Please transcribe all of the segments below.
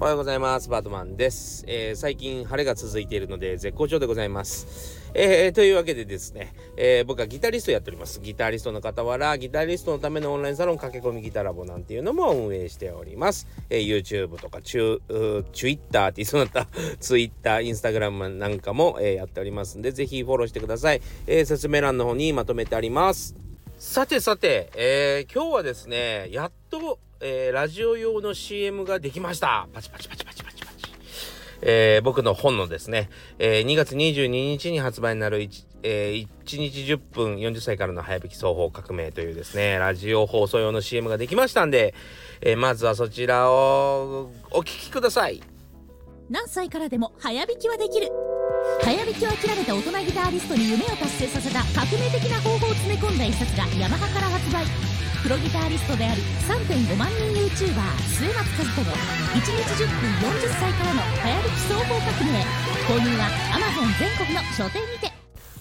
おはようございます。バートマンです。えー、最近晴れが続いているので絶好調でございます。えー、というわけでですね、えー、僕はギタリストやっております。ギタリストの傍ら、ギタリストのためのオンラインサロン駆け込みギタラボなんていうのも運営しております。え YouTube とかチュ、チュイッターって言いそうになった Twitter、Instagram なんかも、えやっておりますんで、ぜひフォローしてください。え説明欄の方にまとめてあります。さてさて、え今日はですね、やっとえー、ラジオ用の CM ができました。パチパチパチパチパチパチ。えー、僕の本のですね、えー、2月22日に発売になる 1,、えー、1日10分40歳からの早弾き双方革命というですね、ラジオ放送用の CM ができましたんで、えー、まずはそちらをお聞きください。何歳からでも早弾きはできる。早弾きを諦めた大人ギターリストに夢を達成させた革命的な方法を詰め込んだ一冊がヤマハから発売。プロギタリストであり3.5万人 YouTuber 末松和子の1日10分40歳からの流行り基礎法革命購入は Amazon 全国の書店にて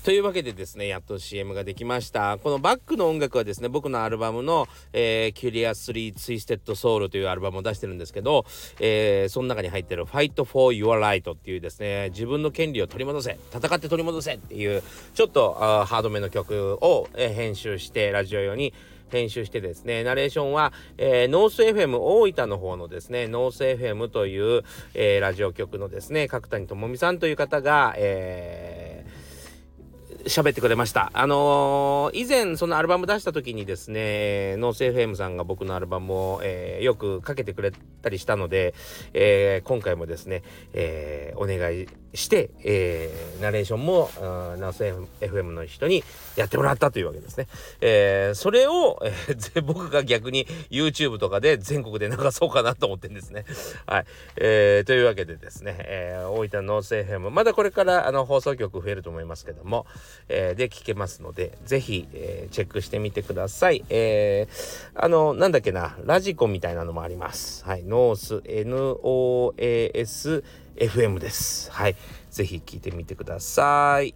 というわけでですね、やっと CM ができました。このバックの音楽はですね、僕のアルバムの、えー、Curiously Twisted Soul というアルバムを出してるんですけど、えー、その中に入ってる Fight for Your Right っていうですね、自分の権利を取り戻せ、戦って取り戻せっていう、ちょっとあーハードめの曲を、えー、編集してラジオ用に編集してですね、ナレーションは、えー、ノース FM 大分の方のですね、 NOAS FM という、えー、ラジオ局のですね、角谷智美さんという方が、えー喋ってくれました。あのー、以前そのアルバム出した時にですね、ノース FM さんが僕のアルバムを、えー、よくかけてくれたりしたので、えー、今回もですね、えお願いして、えナレーションも、 NOAS FM の人にやってもらったというわけですね。えそれを、え 僕が逆に YouTube とかで全国で流そうかなと思ってんですね。はい。えというわけでですね、え大分ノース FM、まだこれからあの放送局増えると思いますけども、えー、で聞けますので、ぜひ、えー、チェックしてみてください。えー、あの、なんだっけな、 radiko みたいなのもあります。はい、ノース NOAS FM です。はい、ぜひ聞いてみてください。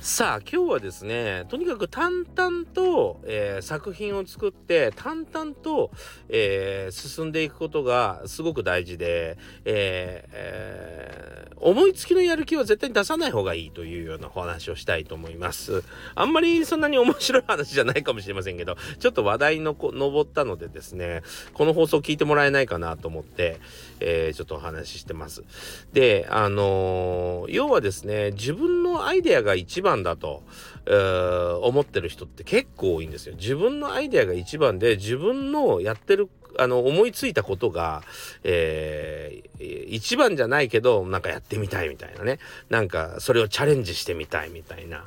さあ今日はですねとにかく淡々と、えー、作品を作って淡々と、えー、進んでいくことがすごく大事で、えーえー、思いつきのやる気は絶対に出さない方がいいというようなお話をしたいと思います。あんまりそんなに面白い話じゃないかもしれませんけどちょっと話題のこ上ったのでですねこの放送聞いてもらえないかなと思って、えー、ちょっとお話ししてます。であの要はですね自分のアイデアが一番だと、えー、思ってる人って結構多いんですよ。自分のアイデアが一番で自分のやってるあの思いついたことが、えー、一番じゃないけどなんかやってみたいみたいなね。なんかそれをチャレンジしてみたいみたいな、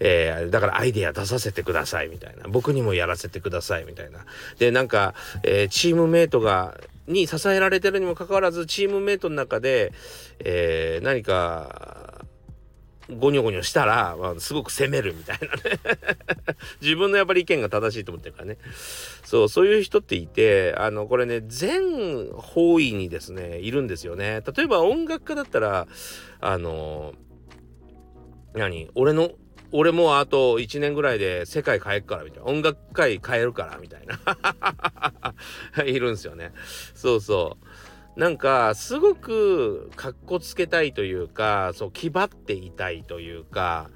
えー、だからアイデア出させてくださいみたいな。僕にもやらせてくださいみたいな。でなんか、えー、チームメイトがに支えられてるにもかかわらずチームメイトの中で、えー、何かゴニョゴニョしたら、まあ、すごく責めるみたいなね。自分のやっぱり意見が正しいと思ってるからね。そうそういう人っていてあのこれね全方位にですねいるんですよね。例えば音楽家だったらあの何？俺の俺もあと1年ぐらいで世界変えるからみたいな。音楽界変えるからみたいな。いるんですよね。そうそう。なんかすごくかっこつけたいというかそう気張っていたいというか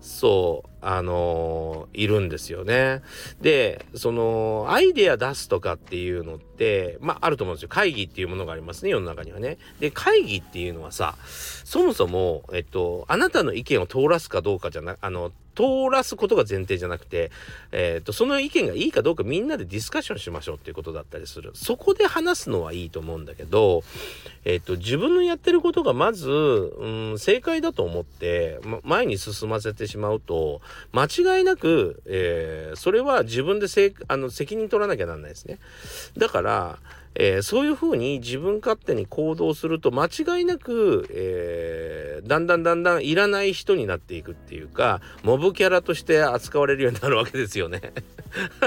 そうあのー、いるんですよね。でそのアイデア出すとかっていうのってまああると思うんですよ会議っていうものがありますね世の中にはね。で会議っていうのはさそもそもえっとあなたの意見を通らすかどうかじゃなあの通らすことが前提じゃなくて、えーと、その意見がいいかどうかみんなでディスカッションしましょうっていうことだったりするそこで話すのはいいと思うんだけど、えーと、自分のやってることがまず、うん、正解だと思って、ま、前に進ませてしまうと間違いなく、えー、それは自分でせあの責任取らなきゃなんないですね。だからえー、そういうふうに自分勝手に行動すると間違いなく、えー、だんだんだんだんいらない人になっていくっていうかモブキャラとして扱われるようになるわけですよね。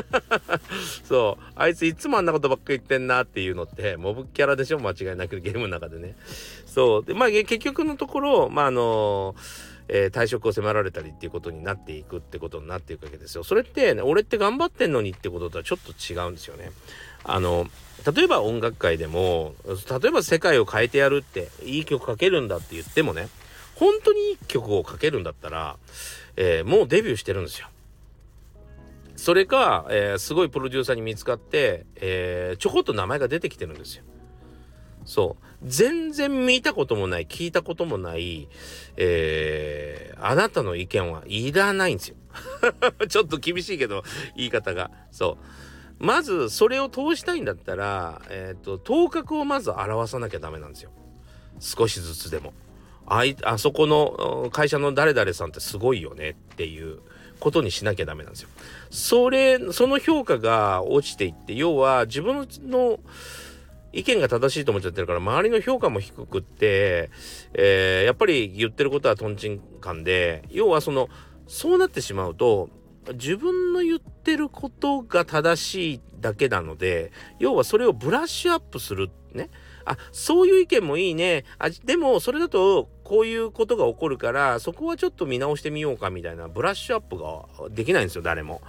そうあいついつもあんなことばっか言ってんなっていうのってモブキャラでしょ？間違いなくゲームの中でね。そうでまあ結局のところまああのえー、退職を迫られたりっていうことになっていくってことになっていくわけですよ。それって、ね、俺って頑張ってんのにってこととはちょっと違うんですよね。あの例えば音楽界でも例えば世界を変えてやるっていい曲書けるんだって言ってもね本当にいい曲を書けるんだったら、えー、もうデビューしてるんですよ。それか、えー、すごいプロデューサーに見つかって、えー、ちょこっと名前が出てきてるんですよ。そう。全然見たこともない、聞いたこともない、えー、あなたの意見はいらないんですよ。ちょっと厳しいけど、言い方が。そう。まず、それを通したいんだったら、えっ、ー、と、頭角をまず表さなきゃダメなんですよ。少しずつでも。あい、あそこの会社の誰々さんってすごいよねっていうことにしなきゃダメなんですよ。それ、その評価が落ちていって、要は自分の、意見が正しいと思っちゃってるから周りの評価も低くって、えー、やっぱり言ってることはとんちんかんで要はそのそうなってしまうと自分の言ってることが正しいだけなので要はそれをブラッシュアップするね。あそういう意見もいいね。あでもそれだとこういうことが起こるからそこはちょっと見直してみようかみたいなブラッシュアップができないんですよ誰も。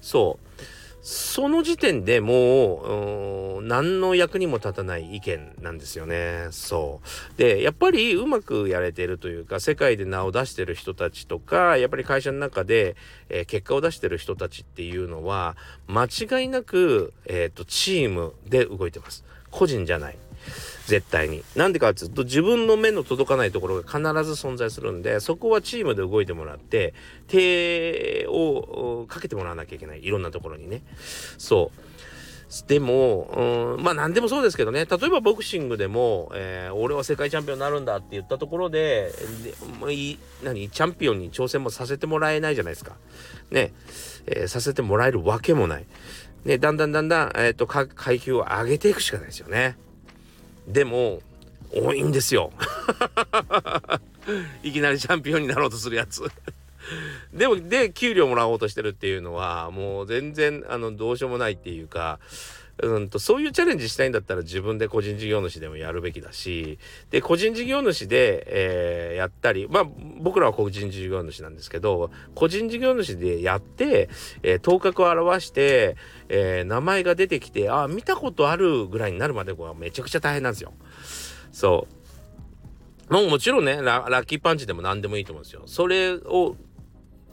そう。その時点でもう何の役にも立たない意見なんですよね。そう。でやっぱりうまくやれてるというか世界で名を出してる人たちとかやっぱり会社の中で、えー、結果を出してる人たちっていうのは間違いなく、えーとチームで動いてます。個人じゃない。絶対に。なんでかっていうと自分の目の届かないところが必ず存在するんでそこはチームで動いてもらって手をかけてもらわなきゃいけないいろんなところにね。そうでも、うん、まあ何でもそうですけどね、例えばボクシングでも、えー、俺は世界チャンピオンになるんだって言ったところで、でい何、チャンピオンに挑戦もさせてもらえないじゃないですか。ね、えー、させてもらえるわけもない。ね、だんだんだんだん、えっ、と、階級を上げていくしかないですよね。でも多いんですよ。いきなりチャンピオンになろうとするやつ。でもで給料もらおうとしてるっていうのはもう全然あのどうしようもないっていうかうんとそういうチャレンジしたいんだったら自分で個人事業主でもやるべきだしで個人事業主で、えー、やったりまあ僕らは個人事業主なんですけど個人事業主でやって、えー、頭角を表して、えー、名前が出てきてあ見たことあるぐらいになるまではめちゃくちゃ大変なんですよ。そうもうもちろんねラッキーパンチでも何でもいいと思うんですよ。それを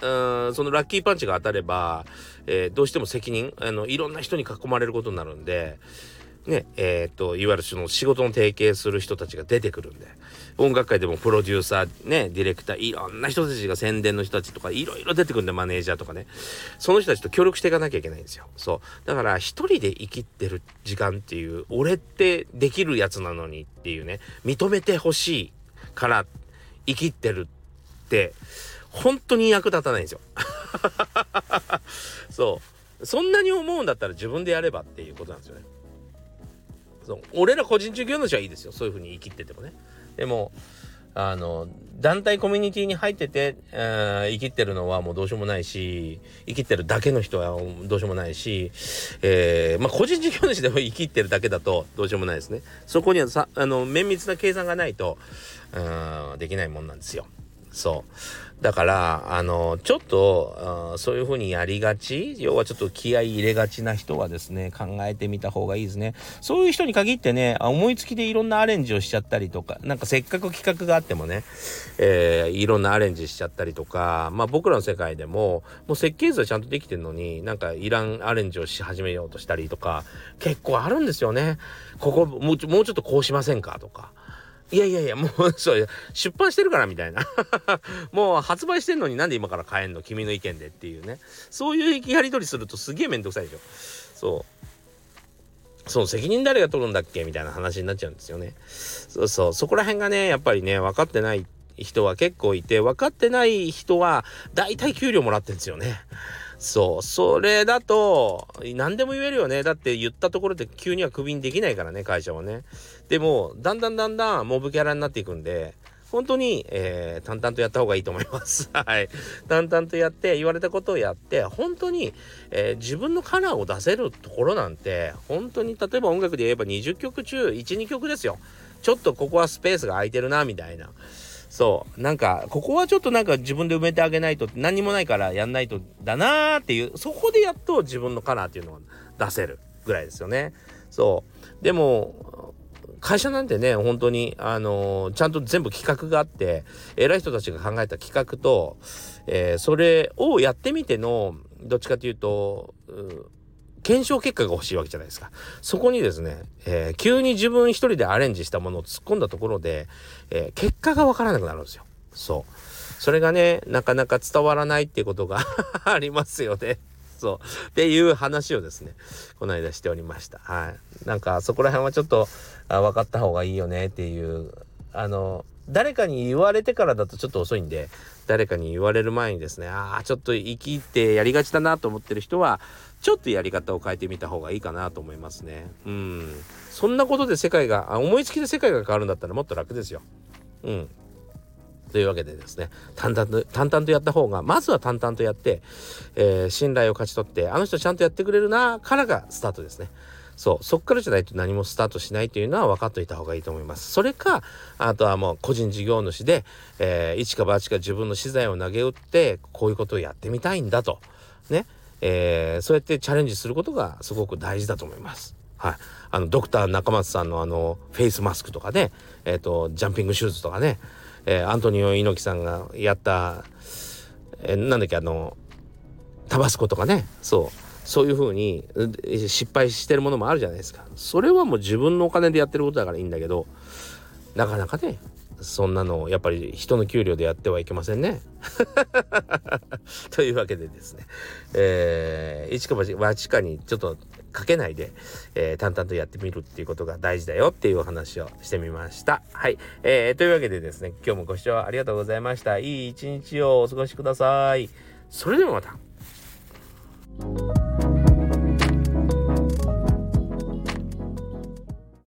うんそのラッキーパンチが当たれば、えー、どうしても責任あのいろんな人に囲まれることになるんで。ねえーと、いわゆるその仕事の提携する人たちが出てくるんで音楽界でもプロデューサーねディレクターいろんな人たちが宣伝の人たちとかいろいろ出てくるんでマネージャーとかねその人たちと協力していかなきゃいけないんですよそうだから一人で生きてる時間っていう俺ってできるやつなのにっていうね認めてほしいから生きてるって本当に役立たないんですよ。そう。そんなに思うんだったら自分でやればっていうことなんですよね。そう。俺ら個人事業主はいいですよ。そういう風に生きててもね。でもあの団体コミュニティに入ってて、えー、生きてるのはもうどうしようもないし生きてるだけの人はどうしようもないし、えー、まあ、個人事業主でも生きてるだけだとどうしようもないですね。そこにはさあの綿密な計算がないとうんできないもんなんですよ。そう。だから、あの、ちょっと、そういうふうにやりがち、要はちょっと気合い入れがちな人はですね、考えてみた方がいいですね。そういう人に限ってね、思いつきでいろんなアレンジをしちゃったりとか、なんかせっかく企画があってもね、えー、いろんなアレンジしちゃったりとか、まあ僕らの世界でも、もう設計図はちゃんとできてるのに、なんかいらんアレンジをし始めようとしたりとか、結構あるんですよね。ここ、もうもうちょっとこうしませんかとか。いやいやいや、もう、そうや、出版してるからみたいな。もう発売してんのになんで今から買えんの？君の意見でっていうね。そういうやり取りするとすげえめんどくさいでしょ。そう。そう、責任誰が取るんだっけみたいな話になっちゃうんですよね。そうそう、そこら辺がね、やっぱりね、分かってない人は結構いて、分かってない人は大体給料もらってんですよね。そう。それだと、何でも言えるよね。だって言ったところで急にはクビにできないからね、会社はね。でも、だんだんだんだんモブキャラになっていくんで、本当に、えー、淡々とやった方がいいと思います。はい。淡々とやって、言われたことをやって、本当に、えー、自分のカラーを出せるところなんて、本当に、例えば音楽で言えば20曲中1、2曲ですよ。ちょっとここはスペースが空いてるな、みたいな。そうなんかここはちょっとなんか自分で埋めてあげないと何もないからやんないとだなーっていうそこでやっと自分のカラーっていうのが出せるぐらいですよね。そうでも会社なんてね本当にあのー、ちゃんと全部企画があって偉い人たちが考えた企画と、えー、それをやってみてのどっちかというとう検証結果が欲しいわけじゃないですか。そこにですね、えー、急に自分一人でアレンジしたものを突っ込んだところで、えー、結果がわからなくなるんですよ。そう。それがね、なかなか伝わらないっていうことが ありますよね。そう。っていう話をですね、この間しておりました。はい。なんか、そこら辺はちょっと、あ分かった方がいいよねっていう、あの、誰かに言われてからだとちょっと遅いんで、誰かに言われる前にですね、ああ、ちょっと生きてやりがちだなと思ってる人は、ちょっとやり方を変えてみた方がいいかなと思いますね。うん。そんなことで世界が、思いつきで世界が変わるんだったらもっと楽ですよ。うん。というわけでですね、淡々と、淡々とやった方が、まずは淡々とやって、えー、信頼を勝ち取って、あの人ちゃんとやってくれるな、からがスタートですね。そう、そっからじゃないと何もスタートしないというのは分かっといた方がいいと思います。それか、あとはもう個人事業主で、えー、一か八か自分の資材を投げ打って、こういうことをやってみたいんだと。ね。えー、そうやってチャレンジすることがすごく大事だと思います。はい。あの、ドクター中松さんのあの、フェイスマスクとかね、えっ、ー、と、ジャンピングシューズとかね、えー、アントニオ猪木さんがやった、えー、なんだっけ、あの、タバスコとかね、そう。そういうふうに失敗してるものもあるじゃないですか。それはもう自分のお金でやってることだからいいんだけど、なかなかね、そんなのやっぱり人の給料でやってはいけませんね。というわけでですね、えー、一か八かにちょっとかけないで、えー、淡々とやってみるっていうことが大事だよっていうお話をしてみました。はい。えー、というわけでですね、今日もご視聴ありがとうございました。いい一日をお過ごしください。それではまた。